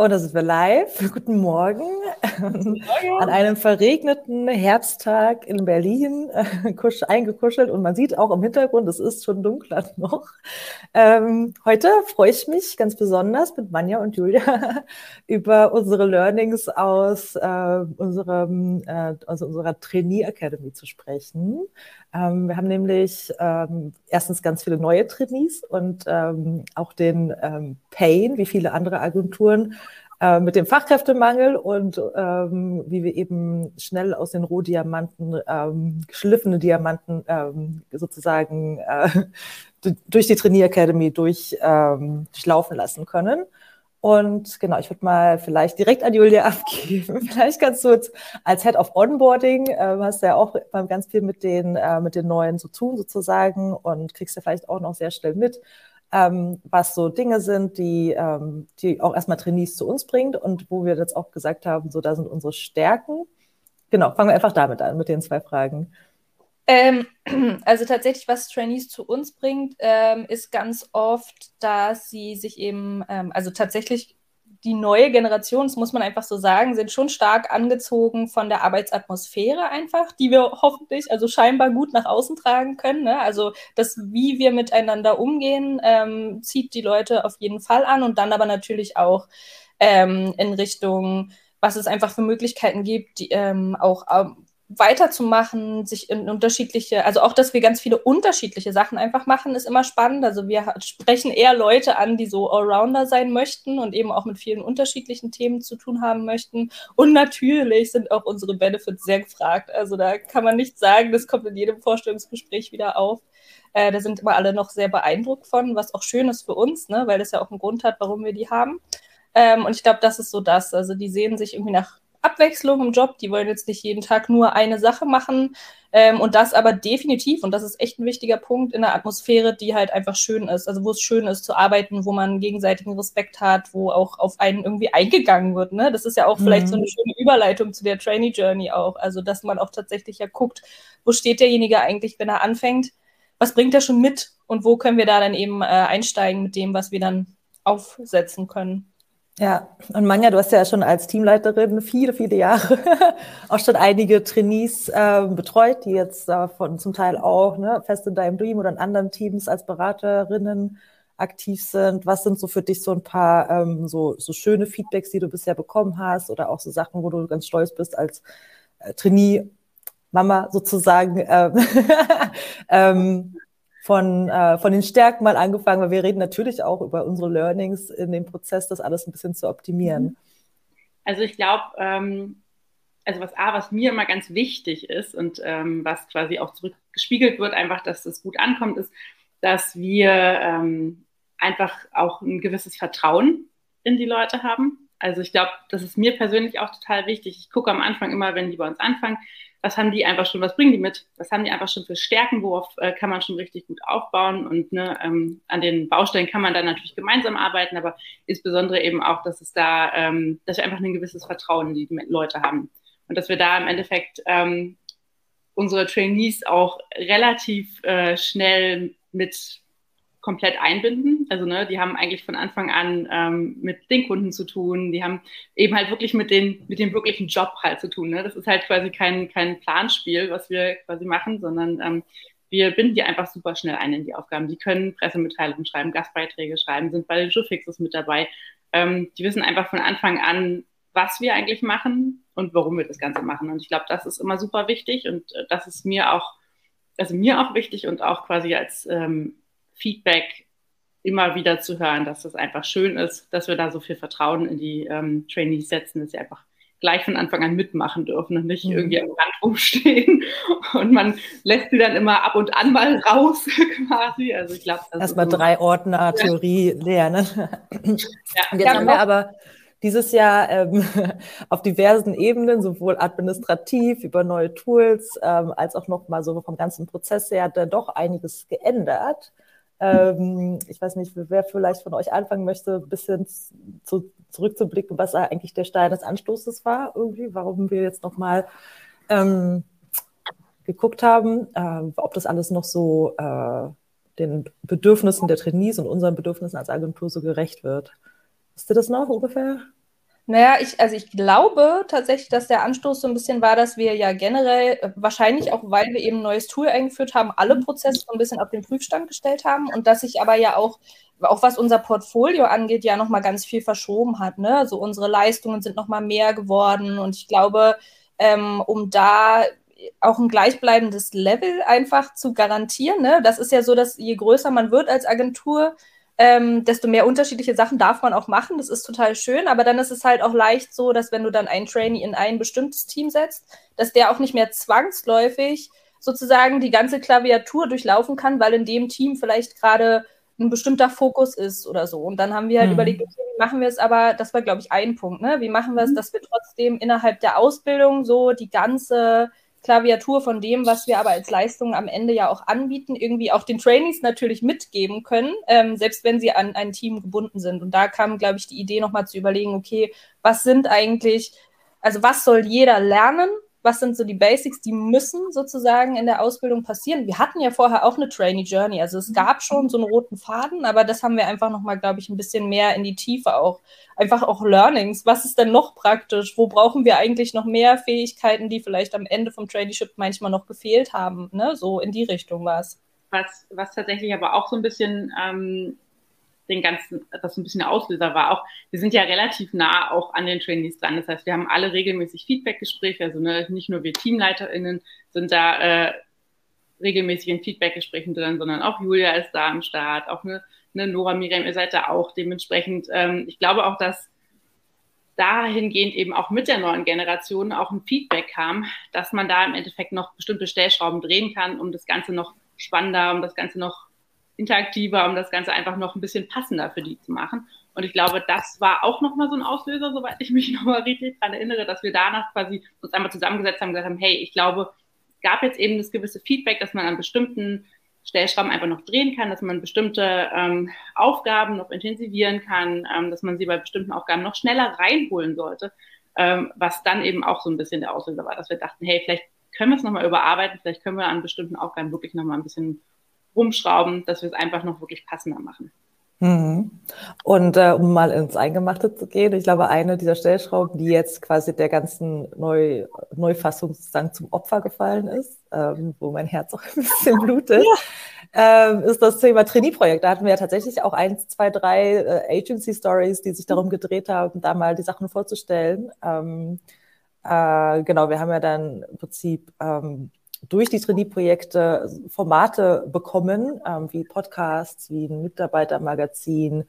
Und da sind wir live. Guten Morgen. An einem verregneten Herbsttag in Berlin, eingekuschelt. Und man sieht auch im Hintergrund, es ist schon dunkler noch. Ähm, heute freue ich mich ganz besonders mit Manja und Julia über unsere Learnings aus, äh, unserem, äh, aus unserer Trainee Academy zu sprechen. Ähm, wir haben nämlich ähm, erstens ganz viele neue Trainees und ähm, auch den ähm, Pain, wie viele andere Agenturen, äh, mit dem Fachkräftemangel und ähm, wie wir eben schnell aus den Rohdiamanten ähm, geschliffene Diamanten ähm, sozusagen äh, durch die Trainee Academy durch, ähm, durchlaufen lassen können. Und genau, ich würde mal vielleicht direkt an Julia abgeben. Vielleicht kannst du jetzt als Head of Onboarding, äh, hast ja auch ganz viel mit den, äh, mit den Neuen zu tun sozusagen und kriegst ja vielleicht auch noch sehr schnell mit, ähm, was so Dinge sind, die, ähm, die auch erstmal Trainees zu uns bringt und wo wir jetzt auch gesagt haben, so da sind unsere Stärken. Genau, fangen wir einfach damit an, mit den zwei Fragen. Ähm, also tatsächlich, was Trainees zu uns bringt, ähm, ist ganz oft, dass sie sich eben, ähm, also tatsächlich die neue Generation, das muss man einfach so sagen, sind schon stark angezogen von der Arbeitsatmosphäre einfach, die wir hoffentlich, also scheinbar gut nach außen tragen können. Ne? Also das, wie wir miteinander umgehen, ähm, zieht die Leute auf jeden Fall an und dann aber natürlich auch ähm, in Richtung was es einfach für Möglichkeiten gibt, die ähm, auch ähm, weiterzumachen, sich in unterschiedliche, also auch, dass wir ganz viele unterschiedliche Sachen einfach machen, ist immer spannend. Also wir sprechen eher Leute an, die so Allrounder sein möchten und eben auch mit vielen unterschiedlichen Themen zu tun haben möchten. Und natürlich sind auch unsere Benefits sehr gefragt. Also da kann man nicht sagen, das kommt in jedem Vorstellungsgespräch wieder auf. Äh, da sind immer alle noch sehr beeindruckt von, was auch schön ist für uns, ne? weil das ja auch einen Grund hat, warum wir die haben. Ähm, und ich glaube, das ist so das. Also die sehen sich irgendwie nach Abwechslung im Job. Die wollen jetzt nicht jeden Tag nur eine Sache machen. Ähm, und das aber definitiv, und das ist echt ein wichtiger Punkt, in einer Atmosphäre, die halt einfach schön ist. Also wo es schön ist zu arbeiten, wo man gegenseitigen Respekt hat, wo auch auf einen irgendwie eingegangen wird. Ne? Das ist ja auch mhm. vielleicht so eine schöne Überleitung zu der Trainee Journey auch. Also dass man auch tatsächlich ja guckt, wo steht derjenige eigentlich, wenn er anfängt, was bringt er schon mit und wo können wir da dann eben äh, einsteigen mit dem, was wir dann aufsetzen können. Ja, und Manja, du hast ja schon als Teamleiterin viele, viele Jahre auch schon einige Trainees äh, betreut, die jetzt äh, von zum Teil auch ne, fest in deinem Dream oder in anderen Teams als Beraterinnen aktiv sind. Was sind so für dich so ein paar ähm, so, so schöne Feedbacks, die du bisher bekommen hast oder auch so Sachen, wo du ganz stolz bist als äh, Trainee Mama sozusagen, ähm, ähm, von, äh, von den Stärken mal angefangen, weil wir reden natürlich auch über unsere Learnings in dem Prozess, das alles ein bisschen zu optimieren. Mhm. Also ich glaube, ähm, also was A, was mir immer ganz wichtig ist und ähm, was quasi auch zurückgespiegelt wird, einfach, dass das gut ankommt, ist, dass wir ähm, einfach auch ein gewisses Vertrauen in die Leute haben. Also ich glaube, das ist mir persönlich auch total wichtig. Ich gucke am Anfang immer, wenn die bei uns anfangen, was haben die einfach schon, was bringen die mit, was haben die einfach schon für Stärken, worauf äh, kann man schon richtig gut aufbauen? Und ne, ähm, an den Baustellen kann man dann natürlich gemeinsam arbeiten, aber insbesondere eben auch, dass es da, ähm, dass wir einfach ein gewisses Vertrauen in die Leute haben. Und dass wir da im Endeffekt ähm, unsere Trainees auch relativ äh, schnell mit komplett einbinden. Also ne, die haben eigentlich von Anfang an ähm, mit den Kunden zu tun. Die haben eben halt wirklich mit, den, mit dem wirklichen Job halt zu tun. Ne? Das ist halt quasi kein, kein Planspiel, was wir quasi machen, sondern ähm, wir binden die einfach super schnell ein in die Aufgaben. Die können Pressemitteilungen schreiben, Gastbeiträge schreiben, sind bei den Showfixes mit dabei. Ähm, die wissen einfach von Anfang an, was wir eigentlich machen und warum wir das Ganze machen. Und ich glaube, das ist immer super wichtig und äh, das ist mir auch, also mir auch wichtig und auch quasi als ähm, Feedback immer wieder zu hören, dass das einfach schön ist, dass wir da so viel Vertrauen in die ähm, Trainees setzen, dass sie einfach gleich von Anfang an mitmachen dürfen und nicht mhm. irgendwie am Rand rumstehen. Und man lässt sie dann immer ab und an mal raus, quasi. Also ich glaube, erstmal so drei Ordner Theorie lernen. Ja. Und jetzt ja, haben wir aber dieses Jahr ähm, auf diversen Ebenen, sowohl administrativ über neue Tools, ähm, als auch nochmal so vom ganzen Prozess her, da doch einiges geändert. Ähm, ich weiß nicht, wer vielleicht von euch anfangen möchte, ein bisschen zu, zurückzublicken, was eigentlich der Stein des Anstoßes war, irgendwie, warum wir jetzt nochmal ähm, geguckt haben, äh, ob das alles noch so äh, den Bedürfnissen der Trainees und unseren Bedürfnissen als Agentur so gerecht wird. Wisst ihr das noch ungefähr? Naja, ich, also ich glaube tatsächlich, dass der Anstoß so ein bisschen war, dass wir ja generell, äh, wahrscheinlich auch, weil wir eben ein neues Tool eingeführt haben, alle Prozesse so ein bisschen auf den Prüfstand gestellt haben und dass sich aber ja auch, auch was unser Portfolio angeht, ja nochmal ganz viel verschoben hat. Ne? Also unsere Leistungen sind nochmal mehr geworden und ich glaube, ähm, um da auch ein gleichbleibendes Level einfach zu garantieren. Ne? Das ist ja so, dass je größer man wird als Agentur, ähm, desto mehr unterschiedliche Sachen darf man auch machen. Das ist total schön, aber dann ist es halt auch leicht so, dass wenn du dann einen Trainee in ein bestimmtes Team setzt, dass der auch nicht mehr zwangsläufig sozusagen die ganze Klaviatur durchlaufen kann, weil in dem Team vielleicht gerade ein bestimmter Fokus ist oder so. Und dann haben wir halt mhm. überlegt, okay, wie machen wir es aber, das war, glaube ich, ein Punkt, ne? Wie machen wir es, mhm. dass wir trotzdem innerhalb der Ausbildung so die ganze Klaviatur von dem, was wir aber als Leistung am Ende ja auch anbieten, irgendwie auch den Trainees natürlich mitgeben können, ähm, selbst wenn sie an ein Team gebunden sind. Und da kam, glaube ich, die Idee nochmal zu überlegen, okay, was sind eigentlich, also was soll jeder lernen was sind so die Basics, die müssen sozusagen in der Ausbildung passieren. Wir hatten ja vorher auch eine Trainee Journey, also es gab schon so einen roten Faden, aber das haben wir einfach nochmal, glaube ich, ein bisschen mehr in die Tiefe auch. Einfach auch Learnings. Was ist denn noch praktisch? Wo brauchen wir eigentlich noch mehr Fähigkeiten, die vielleicht am Ende vom Traineeship manchmal noch gefehlt haben? Ne? So in die Richtung war es. Was, was tatsächlich aber auch so ein bisschen ähm, den ganzen, das so ein bisschen der Auslöser war. Auch wir sind ja relativ nah auch an den Trainees dran. Das heißt, wir haben alle regelmäßig Feedbackgespräche. Also ne, nicht nur wir TeamleiterInnen sind da äh, regelmäßig in Feedbackgesprächen drin, sondern auch Julia ist da am Start, auch eine, eine Nora Miriam, ihr seid da auch. Dementsprechend, ähm, ich glaube auch, dass dahingehend eben auch mit der neuen Generation auch ein Feedback kam, dass man da im Endeffekt noch bestimmte Stellschrauben drehen kann, um das Ganze noch spannender, um das Ganze noch interaktiver, um das Ganze einfach noch ein bisschen passender für die zu machen. Und ich glaube, das war auch nochmal so ein Auslöser, soweit ich mich nochmal richtig daran erinnere, dass wir danach quasi uns einmal zusammengesetzt haben und gesagt haben, hey, ich glaube, es gab jetzt eben das gewisse Feedback, dass man an bestimmten Stellschrauben einfach noch drehen kann, dass man bestimmte ähm, Aufgaben noch intensivieren kann, ähm, dass man sie bei bestimmten Aufgaben noch schneller reinholen sollte, ähm, was dann eben auch so ein bisschen der Auslöser war, dass wir dachten, hey, vielleicht können wir es nochmal überarbeiten, vielleicht können wir an bestimmten Aufgaben wirklich nochmal ein bisschen rumschrauben, dass wir es einfach noch wirklich passender machen. Mhm. Und äh, um mal ins Eingemachte zu gehen, ich glaube, eine dieser Stellschrauben, die jetzt quasi der ganzen Neu Neufassung sozusagen zum Opfer gefallen ist, ähm, wo mein Herz auch ein bisschen blutet, ja. ähm, ist das Thema Trainee-Projekt. Da hatten wir ja tatsächlich auch eins, zwei, drei äh, Agency-Stories, die sich darum gedreht haben, da mal die Sachen vorzustellen. Ähm, äh, genau, wir haben ja dann im Prinzip ähm, durch die Trainee-Projekte Formate bekommen, ähm, wie Podcasts, wie ein Mitarbeitermagazin,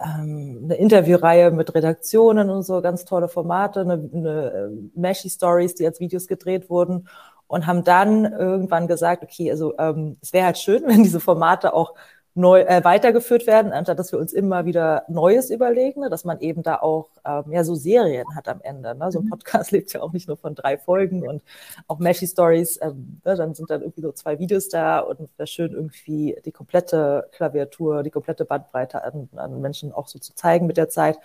ähm, eine Interviewreihe mit Redaktionen und so, ganz tolle Formate, eine, eine äh, Meshy Stories, die als Videos gedreht wurden und haben dann irgendwann gesagt, okay, also ähm, es wäre halt schön, wenn diese Formate auch neu äh, weitergeführt werden, anstatt dass wir uns immer wieder Neues überlegen, ne? dass man eben da auch ähm, ja so Serien hat am Ende. Ne? So ein mhm. Podcast lebt ja auch nicht nur von drei Folgen und auch Meshy Stories, ähm, ne? dann sind dann irgendwie so zwei Videos da und wäre schön irgendwie die komplette Klaviatur, die komplette Bandbreite an, an Menschen auch so zu zeigen mit der Zeit.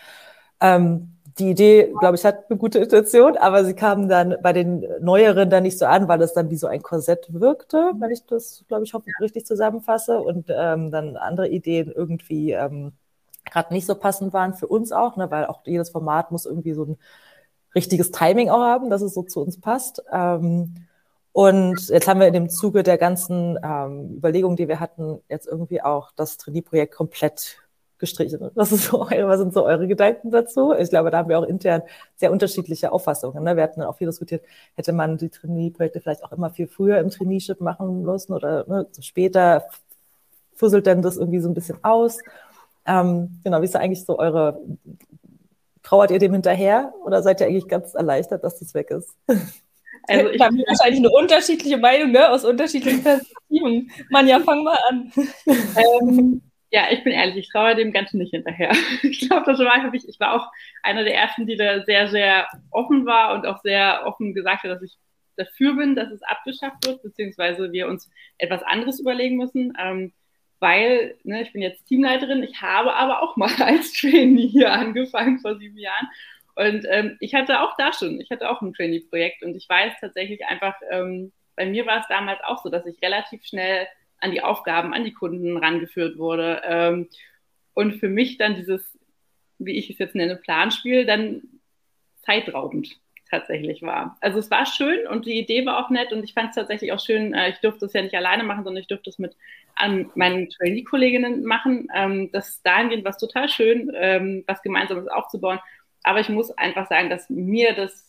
Ähm, die Idee, glaube ich, hat eine gute Intention, aber sie kam dann bei den Neueren dann nicht so an, weil es dann wie so ein Korsett wirkte, wenn ich das, glaube ich, hoffentlich richtig zusammenfasse und ähm, dann andere Ideen irgendwie ähm, gerade nicht so passend waren für uns auch, ne, weil auch jedes Format muss irgendwie so ein richtiges Timing auch haben, dass es so zu uns passt. Ähm, und jetzt haben wir in dem Zuge der ganzen ähm, Überlegungen, die wir hatten, jetzt irgendwie auch das Trainee-Projekt komplett gestrichen. Was, ist so eure, was sind so eure Gedanken dazu? Ich glaube, da haben wir auch intern sehr unterschiedliche Auffassungen. Ne? Wir hatten auch viel diskutiert, hätte man die Trainee-Projekte vielleicht auch immer viel früher im Traineeship machen müssen oder ne, so später fusselt denn das irgendwie so ein bisschen aus. Ähm, genau, wie ist da eigentlich so eure, trauert ihr dem hinterher oder seid ihr eigentlich ganz erleichtert, dass das weg ist? Also ich habe wahrscheinlich eine unterschiedliche Meinung, ne? aus unterschiedlichen Perspektiven. Manja, fang mal an. ähm, ja, ich bin ehrlich, ich traue dem Ganzen nicht hinterher. Ich glaube, das war ich, ich war auch einer der ersten, die da sehr, sehr offen war und auch sehr offen gesagt hat, dass ich dafür bin, dass es abgeschafft wird, beziehungsweise wir uns etwas anderes überlegen müssen. Ähm, weil, ne, ich bin jetzt Teamleiterin, ich habe aber auch mal als Trainee hier angefangen vor sieben Jahren. Und ähm, ich hatte auch da schon, ich hatte auch ein Trainee-Projekt und ich weiß tatsächlich einfach, ähm, bei mir war es damals auch so, dass ich relativ schnell an die Aufgaben, an die Kunden rangeführt wurde. Ähm, und für mich dann dieses, wie ich es jetzt nenne, Planspiel, dann zeitraubend tatsächlich war. Also es war schön und die Idee war auch nett und ich fand es tatsächlich auch schön, äh, ich durfte es ja nicht alleine machen, sondern ich durfte es mit meinen Trainee-Kolleginnen machen. Ähm, das dahingehend war es total schön, ähm, was Gemeinsames aufzubauen. Aber ich muss einfach sagen, dass mir das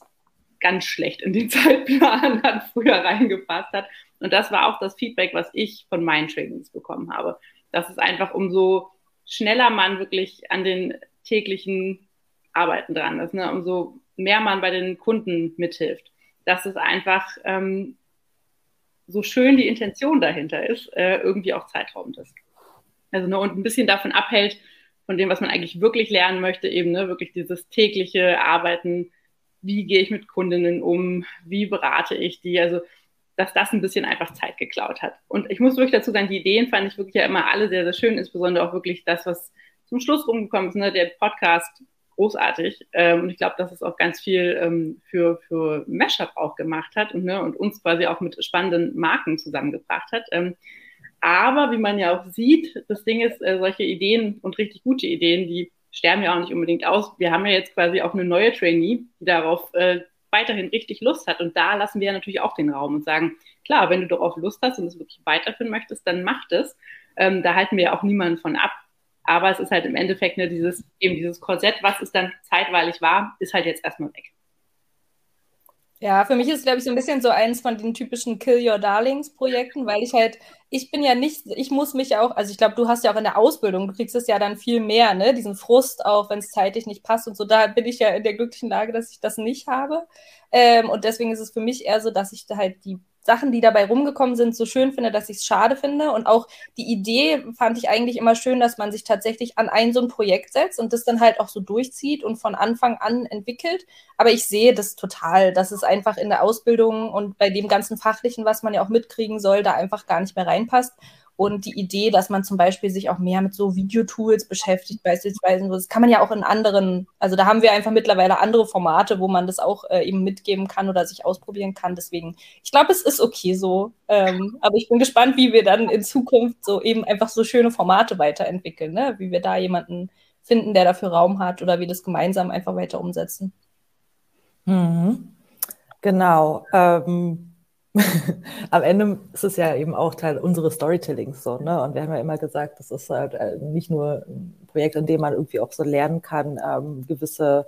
ganz schlecht in den Zeitplan dann früher reingepasst hat. Und das war auch das Feedback, was ich von meinen Trainings bekommen habe. Dass es einfach umso schneller man wirklich an den täglichen Arbeiten dran ist, ne? umso mehr man bei den Kunden mithilft. Dass es einfach ähm, so schön die Intention dahinter ist, äh, irgendwie auch zeitraubend ist. Also ne, und ein bisschen davon abhält, von dem, was man eigentlich wirklich lernen möchte, eben ne, wirklich dieses tägliche Arbeiten, wie gehe ich mit Kundinnen um, wie berate ich die, also dass das ein bisschen einfach Zeit geklaut hat. Und ich muss wirklich dazu sagen, die Ideen fand ich wirklich ja immer alle sehr, sehr schön, insbesondere auch wirklich das, was zum Schluss rumgekommen ist, ne, der Podcast großartig. Ähm, und ich glaube, dass es auch ganz viel ähm, für, für Mashup auch gemacht hat und, ne, und uns quasi auch mit spannenden Marken zusammengebracht hat. Ähm, aber wie man ja auch sieht, das Ding ist, äh, solche Ideen und richtig gute Ideen, die sterben ja auch nicht unbedingt aus. Wir haben ja jetzt quasi auch eine neue Trainee, die darauf äh, weiterhin richtig Lust hat. Und da lassen wir natürlich auch den Raum und sagen, klar, wenn du darauf Lust hast und es wirklich weiterführen möchtest, dann mach das. Ähm, da halten wir ja auch niemanden von ab. Aber es ist halt im Endeffekt ne, dieses, eben dieses Korsett, was es dann zeitweilig war, ist halt jetzt erstmal weg. Ja, für mich ist, glaube ich, so ein bisschen so eins von den typischen Kill Your Darlings Projekten, weil ich halt, ich bin ja nicht, ich muss mich auch, also ich glaube, du hast ja auch in der Ausbildung, du kriegst es ja dann viel mehr, ne, diesen Frust auch, wenn es zeitlich nicht passt und so, da bin ich ja in der glücklichen Lage, dass ich das nicht habe. Ähm, und deswegen ist es für mich eher so, dass ich da halt die Sachen, die dabei rumgekommen sind, so schön finde, dass ich es schade finde. Und auch die Idee fand ich eigentlich immer schön, dass man sich tatsächlich an ein so ein Projekt setzt und das dann halt auch so durchzieht und von Anfang an entwickelt. Aber ich sehe das total, dass es einfach in der Ausbildung und bei dem ganzen Fachlichen, was man ja auch mitkriegen soll, da einfach gar nicht mehr reinpasst. Und die Idee, dass man zum Beispiel sich auch mehr mit so Videotools beschäftigt, beispielsweise, das kann man ja auch in anderen, also da haben wir einfach mittlerweile andere Formate, wo man das auch äh, eben mitgeben kann oder sich ausprobieren kann. Deswegen, ich glaube, es ist okay so. Ähm, aber ich bin gespannt, wie wir dann in Zukunft so eben einfach so schöne Formate weiterentwickeln, ne? wie wir da jemanden finden, der dafür Raum hat oder wie das gemeinsam einfach weiter umsetzen. Mhm. Genau. Ähm am Ende ist es ja eben auch Teil unseres Storytellings so, ne? Und wir haben ja immer gesagt, das ist halt äh, nicht nur ein Projekt, in dem man irgendwie auch so lernen kann, ähm, gewisse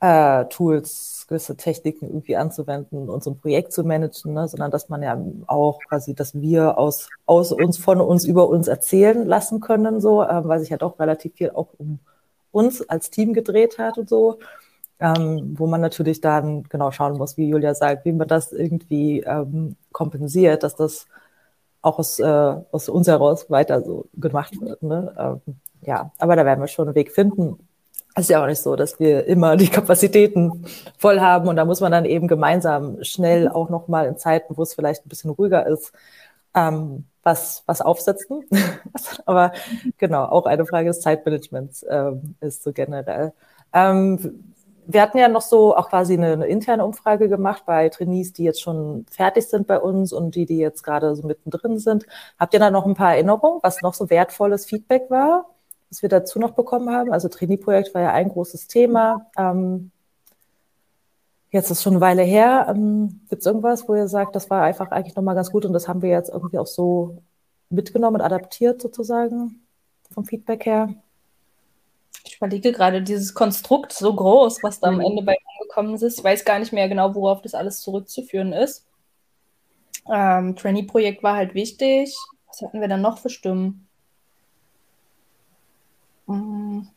äh, Tools, gewisse Techniken irgendwie anzuwenden und so ein Projekt zu managen, ne? sondern dass man ja auch quasi, dass wir aus, aus uns, von uns, über uns erzählen lassen können, so, äh, weil sich ja doch relativ viel auch um uns als Team gedreht hat und so ähm, wo man natürlich dann genau schauen muss, wie Julia sagt, wie man das irgendwie ähm, kompensiert, dass das auch aus, äh, aus uns heraus weiter so gemacht wird. Ne? Ähm, ja, aber da werden wir schon einen Weg finden. Es ist ja auch nicht so, dass wir immer die Kapazitäten voll haben und da muss man dann eben gemeinsam schnell auch nochmal in Zeiten, wo es vielleicht ein bisschen ruhiger ist, ähm, was, was aufsetzen. aber genau, auch eine Frage des Zeitmanagements ähm, ist so generell. Ähm, wir hatten ja noch so auch quasi eine, eine, interne Umfrage gemacht bei Trainees, die jetzt schon fertig sind bei uns und die, die jetzt gerade so mittendrin sind. Habt ihr da noch ein paar Erinnerungen, was noch so wertvolles Feedback war, was wir dazu noch bekommen haben? Also Trainee-Projekt war ja ein großes Thema. Ähm, jetzt ist schon eine Weile her. Ähm, Gibt es irgendwas, wo ihr sagt, das war einfach eigentlich nochmal ganz gut und das haben wir jetzt irgendwie auch so mitgenommen und adaptiert sozusagen vom Feedback her? Ich überlege gerade dieses Konstrukt so groß, was da am mhm. Ende bei angekommen ist. Ich weiß gar nicht mehr genau, worauf das alles zurückzuführen ist. Ähm, Trainee-Projekt war halt wichtig. Was hatten wir dann noch für Stimmen? Mhm.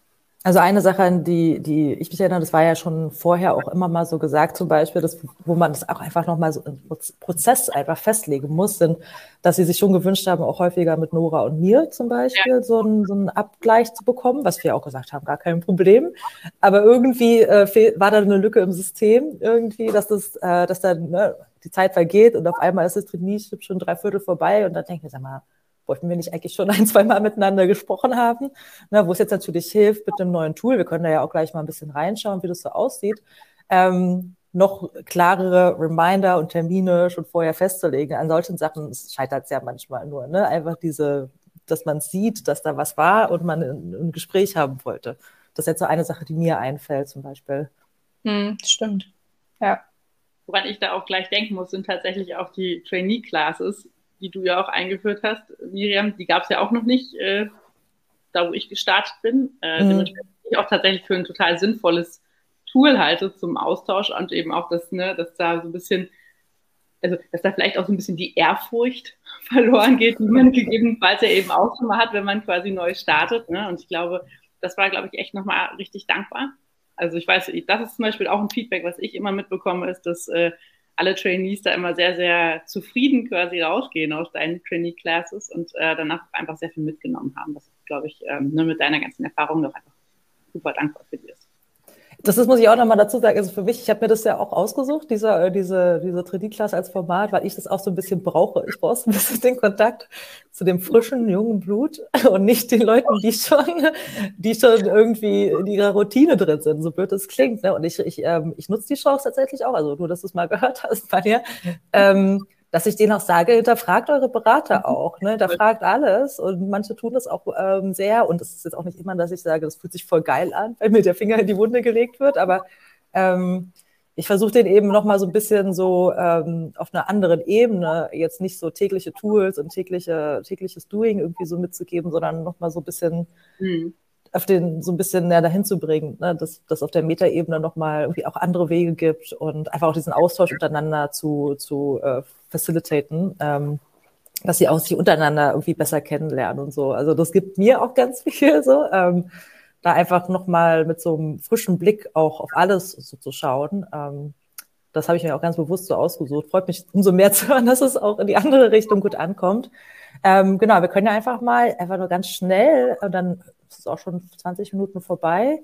Also eine Sache, an die, die ich mich erinnere, das war ja schon vorher auch immer mal so gesagt, zum Beispiel, dass, wo man das auch einfach nochmal so im Prozess einfach festlegen muss, sind, dass sie sich schon gewünscht haben, auch häufiger mit Nora und mir zum Beispiel ja. so, einen, so einen Abgleich zu bekommen, was wir auch gesagt haben, gar kein Problem. Aber irgendwie äh, war da eine Lücke im System, irgendwie, dass das, äh, dass dann ne, die Zeit vergeht und auf einmal ist das Traineeship schon drei Viertel vorbei und dann denke ich, sag mal, wollten wir nicht eigentlich schon ein, zwei Mal miteinander gesprochen haben, ne, wo es jetzt natürlich hilft mit einem neuen Tool. Wir können da ja auch gleich mal ein bisschen reinschauen, wie das so aussieht. Ähm, noch klarere Reminder und Termine schon vorher festzulegen. An solchen Sachen scheitert es ja manchmal nur. Ne? Einfach diese, dass man sieht, dass da was war und man ein, ein Gespräch haben wollte. Das ist jetzt so eine Sache, die mir einfällt zum Beispiel. Hm, stimmt. Ja. Woran ich da auch gleich denken muss, sind tatsächlich auch die Trainee-Classes, die du ja auch eingeführt hast, Miriam. Die gab es ja auch noch nicht, äh, da wo ich gestartet bin. Äh, mhm. Dementsprechend ich auch tatsächlich für ein total sinnvolles Tool halte zum Austausch und eben auch das, ne, dass da so ein bisschen, also dass da vielleicht auch so ein bisschen die Ehrfurcht verloren geht, die man gegebenenfalls ja eben auch schon mal hat, wenn man quasi neu startet. Ne? Und ich glaube, das war, glaube ich, echt nochmal richtig dankbar. Also ich weiß, das ist zum Beispiel auch ein Feedback, was ich immer mitbekomme, ist, dass äh, alle Trainees da immer sehr, sehr zufrieden quasi rausgehen aus deinen Trainee-Classes und äh, danach einfach sehr viel mitgenommen haben. Das ist, glaube ich, ähm, nur mit deiner ganzen Erfahrung doch einfach super dankbar für dir ist. Das ist, muss ich auch nochmal dazu sagen, also für mich, ich habe mir das ja auch ausgesucht, diese, äh, diese, diese 3D-Klasse als Format, weil ich das auch so ein bisschen brauche. Ich brauche so ein bisschen den Kontakt zu dem frischen, jungen Blut und nicht den Leuten, die schon, die schon irgendwie in ihrer Routine drin sind, so blöd es klingt. Ne? Und ich, ich, ähm, ich nutze die Chance tatsächlich auch, also nur, dass du es mal gehört hast bei dir. Ähm, dass ich denen auch sage, hinterfragt eure Berater mhm. auch, ne? hinterfragt alles und manche tun das auch ähm, sehr und es ist jetzt auch nicht immer, dass ich sage, das fühlt sich voll geil an, wenn mir der Finger in die Wunde gelegt wird, aber ähm, ich versuche den eben nochmal so ein bisschen so ähm, auf einer anderen Ebene, jetzt nicht so tägliche Tools und tägliche, tägliches Doing irgendwie so mitzugeben, sondern nochmal so ein bisschen mhm auf den so ein bisschen näher dahin zu bringen, ne? dass das auf der Metaebene nochmal irgendwie auch andere Wege gibt und einfach auch diesen Austausch untereinander zu, zu äh, facilitaten, ähm, dass sie auch sich untereinander irgendwie besser kennenlernen und so. Also das gibt mir auch ganz viel so, ähm, da einfach nochmal mit so einem frischen Blick auch auf alles so zu schauen. Ähm, das habe ich mir auch ganz bewusst so ausgesucht. Freut mich umso mehr zu hören, dass es auch in die andere Richtung gut ankommt. Ähm, genau, wir können ja einfach mal, einfach nur ganz schnell, und dann ist es auch schon 20 Minuten vorbei.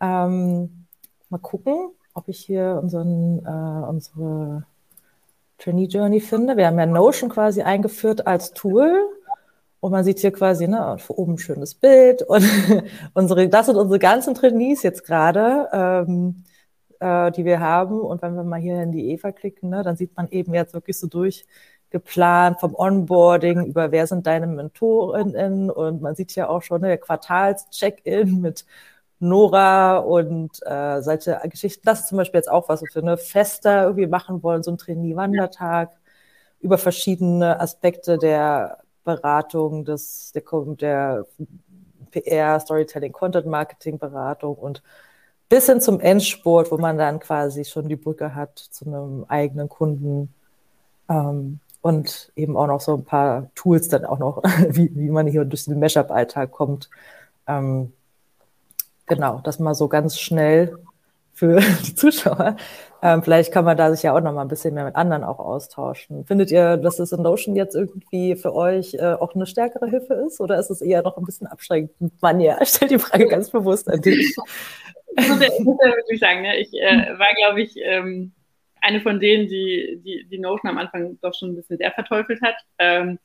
Ähm, mal gucken, ob ich hier unseren, äh, unsere Trainee Journey finde. Wir haben ja Notion quasi eingeführt als Tool. Und man sieht hier quasi, ne, oben ein schönes Bild. Und unsere, das sind unsere ganzen Trainees jetzt gerade, ähm, äh, die wir haben. Und wenn wir mal hier in die Eva klicken, ne, dann sieht man eben jetzt wirklich so durch, geplant, vom Onboarding über wer sind deine Mentorinnen und man sieht ja auch schon ne, der Quartals-Check-In mit Nora und äh, solche Geschichten. Das ist zum Beispiel jetzt auch was wir für eine Fester irgendwie machen wollen, so ein Trainee-Wandertag über verschiedene Aspekte der Beratung, des, der, der PR, Storytelling, Content Marketing Beratung und bis hin zum Endsport, wo man dann quasi schon die Brücke hat zu einem eigenen Kunden. Ähm, und eben auch noch so ein paar Tools dann auch noch, wie, wie man hier durch den Mashup-Alltag kommt. Ähm, genau, das mal so ganz schnell für die Zuschauer. Ähm, vielleicht kann man da sich ja auch noch mal ein bisschen mehr mit anderen auch austauschen. Findet ihr, dass das in Notion jetzt irgendwie für euch äh, auch eine stärkere Hilfe ist oder ist es eher noch ein bisschen abschreckend? Manja, stell die Frage ganz bewusst an dich. Ich muss ja, wirklich sagen, ne? ich äh, war, glaube ich, ähm, eine von denen, die, die, die Notion am Anfang doch schon ein bisschen sehr verteufelt hat. Ähm,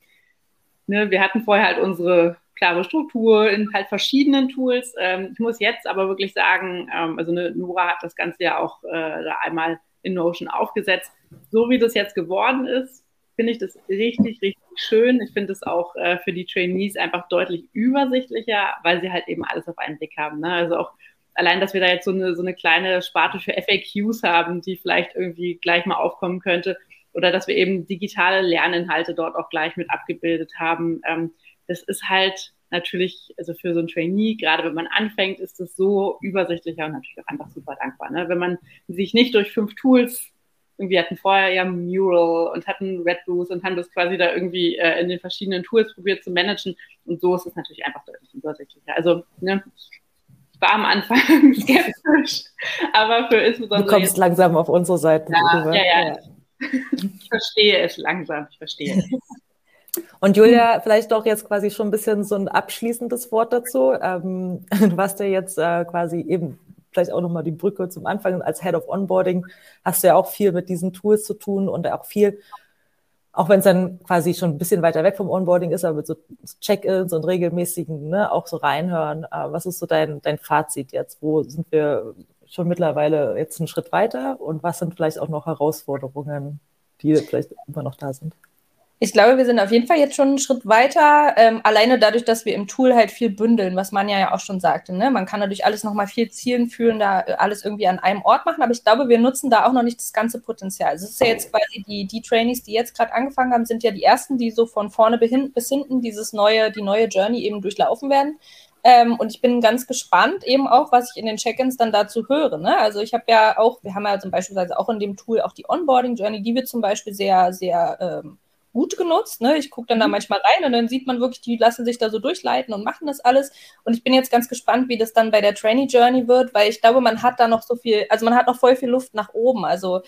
ne, wir hatten vorher halt unsere klare Struktur in halt verschiedenen Tools. Ähm, ich muss jetzt aber wirklich sagen, ähm, also Nora hat das Ganze ja auch äh, da einmal in Notion aufgesetzt. So wie das jetzt geworden ist, finde ich das richtig, richtig schön. Ich finde es auch äh, für die Trainees einfach deutlich übersichtlicher, weil sie halt eben alles auf einen Blick haben. Ne? Also auch allein, dass wir da jetzt so eine, so eine kleine Sparte für FAQs haben, die vielleicht irgendwie gleich mal aufkommen könnte, oder dass wir eben digitale Lerninhalte dort auch gleich mit abgebildet haben. Ähm, das ist halt natürlich, also für so ein Trainee, gerade wenn man anfängt, ist es so übersichtlicher und natürlich auch einfach super dankbar. Ne? Wenn man sich nicht durch fünf Tools, irgendwie hatten vorher ja Mural und hatten Red Boost und haben das quasi da irgendwie äh, in den verschiedenen Tools probiert zu managen. Und so ist es natürlich einfach deutlich übersichtlicher. Also ne, war am Anfang skeptisch, aber für insbesondere. Du kommst langsam auf unsere Seite. Ja, ja, ja, ja. Ich verstehe es langsam, ich verstehe es. Und Julia, vielleicht doch jetzt quasi schon ein bisschen so ein abschließendes Wort dazu. Ähm, du warst ja jetzt äh, quasi eben vielleicht auch nochmal die Brücke zum Anfang als Head of Onboarding, hast du ja auch viel mit diesen Tools zu tun und auch viel auch wenn es dann quasi schon ein bisschen weiter weg vom Onboarding ist, aber mit so Check-ins und regelmäßigen, ne, auch so reinhören. Äh, was ist so dein, dein Fazit jetzt? Wo sind wir schon mittlerweile jetzt einen Schritt weiter und was sind vielleicht auch noch Herausforderungen, die vielleicht immer noch da sind? Ich glaube, wir sind auf jeden Fall jetzt schon einen Schritt weiter, ähm, alleine dadurch, dass wir im Tool halt viel bündeln, was man ja auch schon sagte. Ne? Man kann natürlich alles nochmal viel zielführender, äh, alles irgendwie an einem Ort machen, aber ich glaube, wir nutzen da auch noch nicht das ganze Potenzial. Es ist ja jetzt quasi die, die Trainees, die jetzt gerade angefangen haben, sind ja die ersten, die so von vorne bis hinten dieses neue, die neue Journey eben durchlaufen werden. Ähm, und ich bin ganz gespannt eben auch, was ich in den Check-ins dann dazu höre. Ne? Also ich habe ja auch, wir haben ja zum Beispiel auch in dem Tool auch die Onboarding-Journey, die wird zum Beispiel sehr, sehr ähm, gut genutzt. Ne? Ich gucke dann da mhm. manchmal rein und dann sieht man wirklich, die lassen sich da so durchleiten und machen das alles. Und ich bin jetzt ganz gespannt, wie das dann bei der Trainee Journey wird, weil ich glaube, man hat da noch so viel, also man hat noch voll viel Luft nach oben. Also,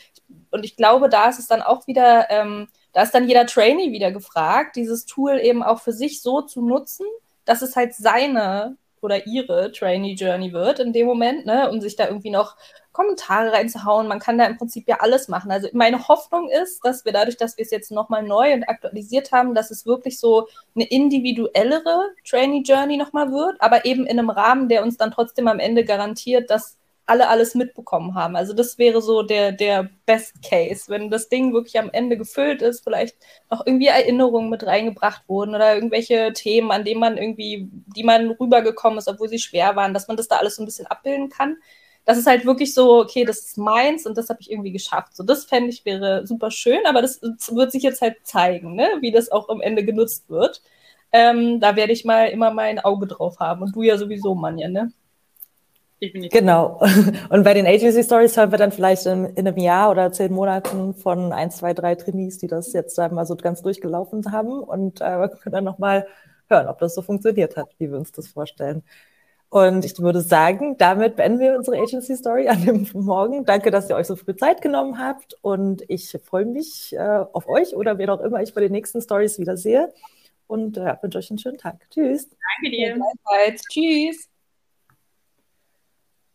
und ich glaube, da ist es dann auch wieder, ähm, da ist dann jeder Trainee wieder gefragt, dieses Tool eben auch für sich so zu nutzen, dass es halt seine oder ihre Trainee Journey wird in dem Moment, ne, um sich da irgendwie noch Kommentare reinzuhauen. Man kann da im Prinzip ja alles machen. Also meine Hoffnung ist, dass wir dadurch, dass wir es jetzt nochmal neu und aktualisiert haben, dass es wirklich so eine individuellere Trainee Journey nochmal wird, aber eben in einem Rahmen, der uns dann trotzdem am Ende garantiert, dass alle alles mitbekommen haben. Also das wäre so der, der Best Case, wenn das Ding wirklich am Ende gefüllt ist, vielleicht noch irgendwie Erinnerungen mit reingebracht wurden oder irgendwelche Themen, an denen man irgendwie, die man rübergekommen ist, obwohl sie schwer waren, dass man das da alles so ein bisschen abbilden kann das ist halt wirklich so, okay, das ist meins und das habe ich irgendwie geschafft. So, das fände ich wäre super schön, aber das, wird sich jetzt halt zeigen, ne? wie das auch am Ende genutzt wird. Ähm, da werde ich mal immer mein Auge drauf haben und du ja sowieso, Manja, ne? Genau. Und bei den Agency Stories hören wir dann vielleicht in, in, einem Jahr oder zehn Monaten von ein, zwei, drei Trainees, die das jetzt einmal so ganz durchgelaufen haben und äh, wir können dann nochmal hören, ob das so funktioniert hat, wie wir uns das vorstellen. Und ich würde sagen, damit beenden wir unsere Agency Story an dem Morgen. Danke, dass ihr euch so viel Zeit genommen habt. Und ich freue mich äh, auf euch oder wer auch immer ich bei den nächsten Stories wieder sehe. Und äh, wünsche euch einen schönen Tag. Tschüss. Danke dir. Tschüss.